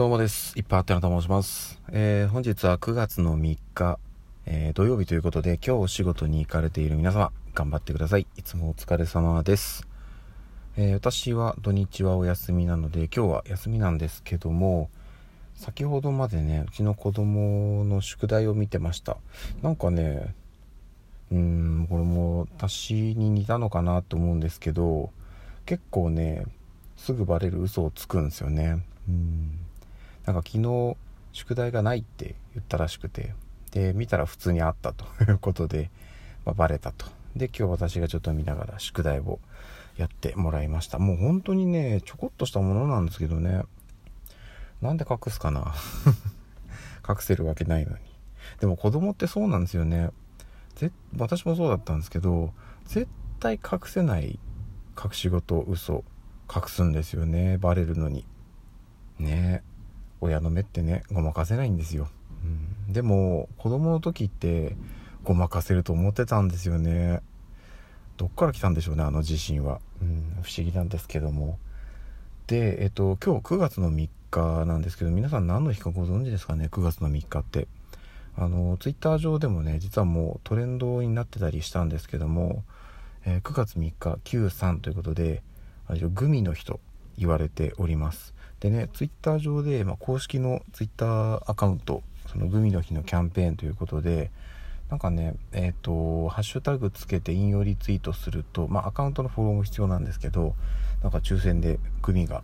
どうもです。いっぱいあってなと申します。えー、本日は9月の3日、えー、土曜日ということで、今日お仕事に行かれている皆様、頑張ってください。いつもお疲れ様です。えー、私は土日はお休みなので、今日は休みなんですけども、先ほどまでね、うちの子供の宿題を見てました。なんかね、うーん、これも私に似たのかなと思うんですけど、結構ね、すぐバレる嘘をつくんですよね。うんなんか昨日宿題がないって言ったらしくてで見たら普通にあったと いうことで、まあ、バレたと。で今日私がちょっと見ながら宿題をやってもらいました。もう本当にねちょこっとしたものなんですけどね。なんで隠すかな。隠せるわけないのに。でも子供ってそうなんですよね。ぜ私もそうだったんですけど絶対隠せない隠し事嘘隠すんですよね。バレるのに。ね。え親の目ってねごまかせないんですよ、うん、でも子供の時ってごまかせると思ってたんですよね。どっから来たんでしょうねあの自信は、うん、不思議なんですけども。でえっと今日9月の3日なんですけど皆さん何の日かご存知ですかね9月の3日って。あのツイッター上でもね実はもうトレンドになってたりしたんですけども、えー、9月3日93ということでグミの日と言われております。でねツイッター上で、まあ、公式のツイッターアカウントそのグミの日のキャンペーンということでなんかねえっ、ー、とハッシュタグつけて引用リツイートすると、まあ、アカウントのフォローも必要なんですけどなんか抽選でグミが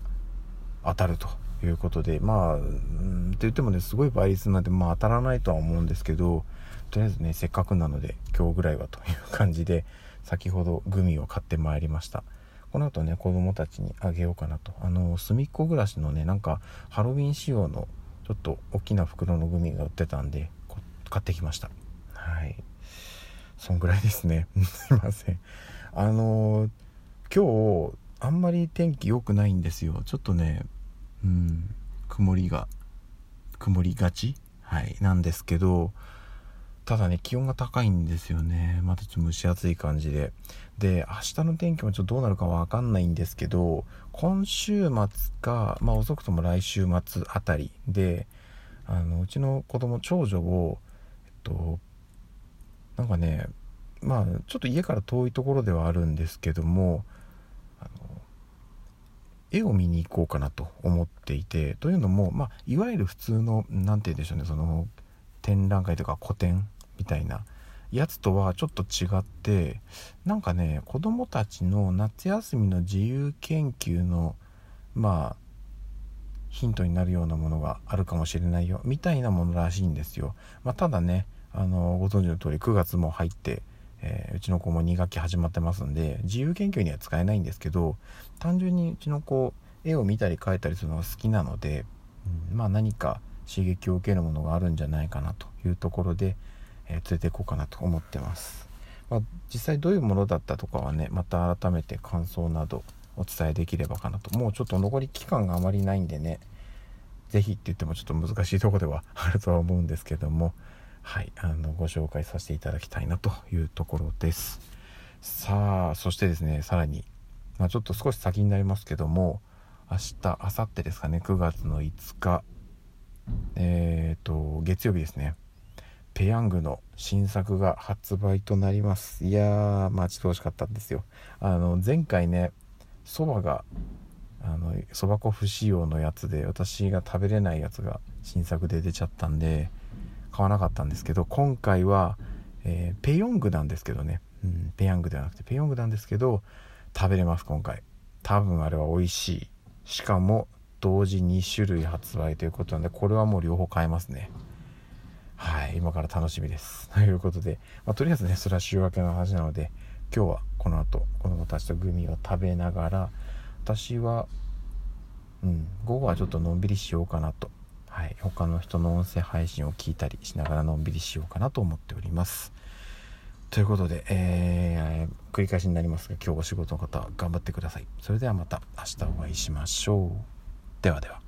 当たるということでまあうんって言ってもねすごい倍率なんで、まあ、当たらないとは思うんですけどとりあえずねせっかくなので今日ぐらいはという感じで先ほどグミを買ってまいりました。この後ね子供たちにあげようかなと。あの隅っこ暮らしのねなんかハロウィン仕様のちょっと大きな袋のグミが売ってたんで買ってきました。はい。そんぐらいですね。すいません。あの今日あんまり天気良くないんですよ。ちょっとねうん曇りが曇りがち？はい。なんですけどただね、気温が高いんですよね。またちょっと蒸し暑い感じで。で、明日の天気もちょっとどうなるかわかんないんですけど、今週末か、まあ遅くとも来週末あたりで、あの、うちの子供、長女を、えっと、なんかね、まあちょっと家から遠いところではあるんですけども、あの、絵を見に行こうかなと思っていて、というのも、まあ、いわゆる普通の、何て言うんでしょうね、その、展覧会とか個展たいなやつとはちょっと違ってなんかね子供たちの夏休みの自由研究のまあヒントになるようなものがあるかもしれないよみたいなものらしいんですよ、まあ、ただねあのご存知の通り9月も入って、えー、うちの子も2学期始まってますんで自由研究には使えないんですけど単純にうちの子絵を見たり描いたりするのが好きなので、うん、まあ何か刺激を受けるものがあるんじゃないかなというところで、え、連れていこうかなと思ってます、まあ、実際どういうものだったとかはねまた改めて感想などお伝えできればかなと。もうちょっと残り期間があまりないんでね是非って言ってもちょっと難しいとこではあるとは思うんですけどもはいあのご紹介させていただきたいなというところです。さあそしてですねさらに、まあ、ちょっと少し先になりますけども明日明後日ですかね9月の5日。えっ、ー、と月曜日ですね。ペヤングの新作が発売となります。いやー待ち遠しかったんですよ。あの前回ねそばがあのそば粉不使用のやつで私が食べれないやつが新作で出ちゃったんで買わなかったんですけど今回は、えー、ペヨングなんですけどね、うん、ペヤングではなくてペヨングなんですけど食べれます今回。多分あれは美味しい。しかも同時2種類発売ということなんでこれはもう両方買えますね。はい今から楽しみです。ということで、まあ、とりあえずねそれは週明けの話なので今日はこの後子供たちとグミを食べながら私はうん午後はちょっとのんびりしようかなと。はい他の人の音声配信を聞いたりしながらのんびりしようかなと思っております。ということで、えー、繰り返しになりますが今日お仕事の方頑張ってください。それではまた明日お会いしましょう。ではでは。